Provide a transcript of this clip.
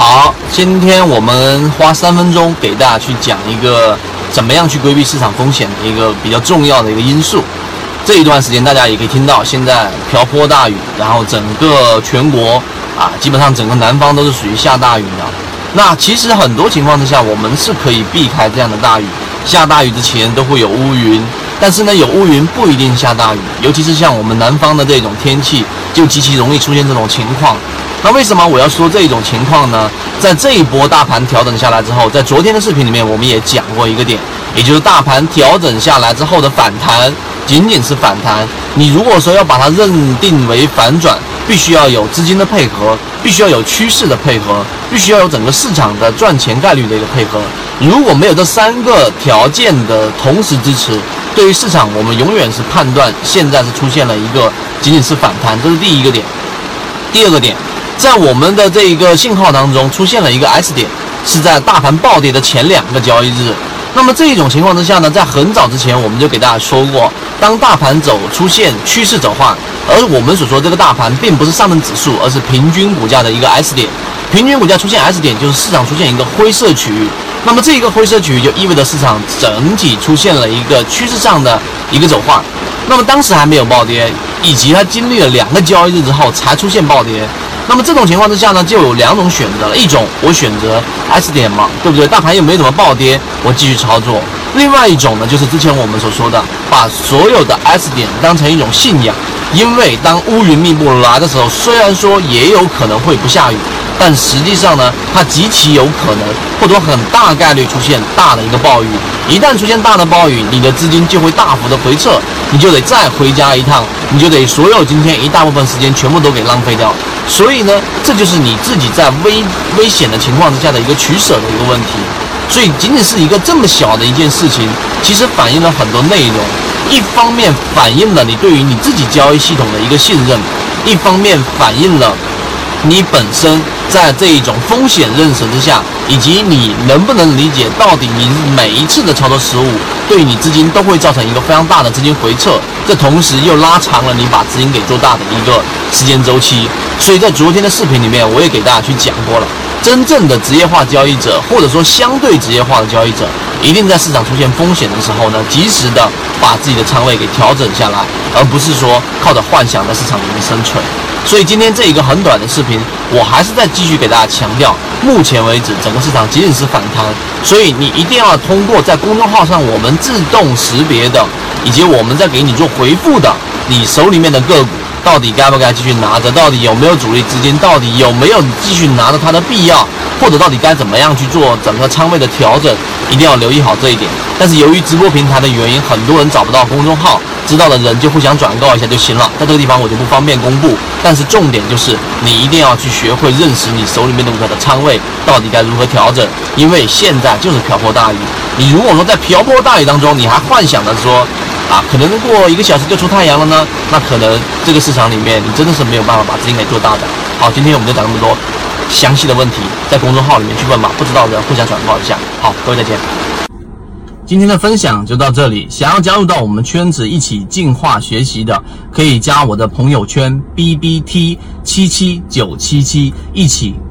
好，今天我们花三分钟给大家去讲一个怎么样去规避市场风险的一个比较重要的一个因素。这一段时间大家也可以听到，现在瓢泼大雨，然后整个全国啊，基本上整个南方都是属于下大雨的。那其实很多情况之下，我们是可以避开这样的大雨。下大雨之前都会有乌云，但是呢，有乌云不一定下大雨，尤其是像我们南方的这种天气，就极其容易出现这种情况。那为什么我要说这一种情况呢？在这一波大盘调整下来之后，在昨天的视频里面我们也讲过一个点，也就是大盘调整下来之后的反弹，仅仅是反弹。你如果说要把它认定为反转，必须要有资金的配合，必须要有趋势的配合，必须要有整个市场的赚钱概率的一个配合。如果没有这三个条件的同时支持，对于市场我们永远是判断现在是出现了一个仅仅是反弹，这是第一个点。第二个点，在我们的这一个信号当中出现了一个 S 点，是在大盘暴跌的前两个交易日。那么这一种情况之下呢，在很早之前我们就给大家说过，当大盘走出现趋势走化，而我们所说这个大盘并不是上证指数，而是平均股价的一个 S 点。平均股价出现 S 点，就是市场出现一个灰色区域。那么这一个灰色区域就意味着市场整体出现了一个趋势上的一个走化。那么当时还没有暴跌，以及它经历了两个交易日之后才出现暴跌。那么这种情况之下呢，就有两种选择了：一种我选择 S 点嘛，对不对？大盘又没怎么暴跌，我继续操作。另外一种呢，就是之前我们所说的，把所有的 S 点当成一种信仰，因为当乌云密布来的时候，虽然说也有可能会不下雨。但实际上呢，它极其有可能，或者很大概率出现大的一个暴雨。一旦出现大的暴雨，你的资金就会大幅的回撤，你就得再回家一趟，你就得所有今天一大部分时间全部都给浪费掉。所以呢，这就是你自己在危危险的情况之下的一个取舍的一个问题。所以，仅仅是一个这么小的一件事情，其实反映了很多内容。一方面反映了你对于你自己交易系统的一个信任，一方面反映了。你本身在这一种风险认识之下，以及你能不能理解到底你每一次的操作失误，对你资金都会造成一个非常大的资金回撤，这同时又拉长了你把资金给做大的一个时间周期。所以在昨天的视频里面，我也给大家去讲过了，真正的职业化交易者，或者说相对职业化的交易者，一定在市场出现风险的时候呢，及时的把自己的仓位给调整下来，而不是说靠着幻想在市场里面生存。所以今天这一个很短的视频，我还是在继续给大家强调，目前为止整个市场仅仅是反弹，所以你一定要通过在公众号上我们自动识别的，以及我们在给你做回复的，你手里面的个股。到底该不该继续拿着？到底有没有主力资金？到底有没有继续拿着它的必要？或者到底该怎么样去做整个仓位的调整？一定要留意好这一点。但是由于直播平台的原因，很多人找不到公众号，知道的人就互相转告一下就行了。在这个地方我就不方便公布。但是重点就是你一定要去学会认识你手里面的股票的仓位到底该如何调整，因为现在就是瓢泼大雨。你如果说在瓢泼大雨当中，你还幻想着说。啊，可能过一个小时就出太阳了呢，那可能这个市场里面你真的是没有办法把资金给做大的。好，今天我们就讲那么多详细的问题，在公众号里面去问吧，不知道的互相转告一下。好，各位再见。今天的分享就到这里，想要加入到我们圈子一起进化学习的，可以加我的朋友圈 B B T 七七九七七一起。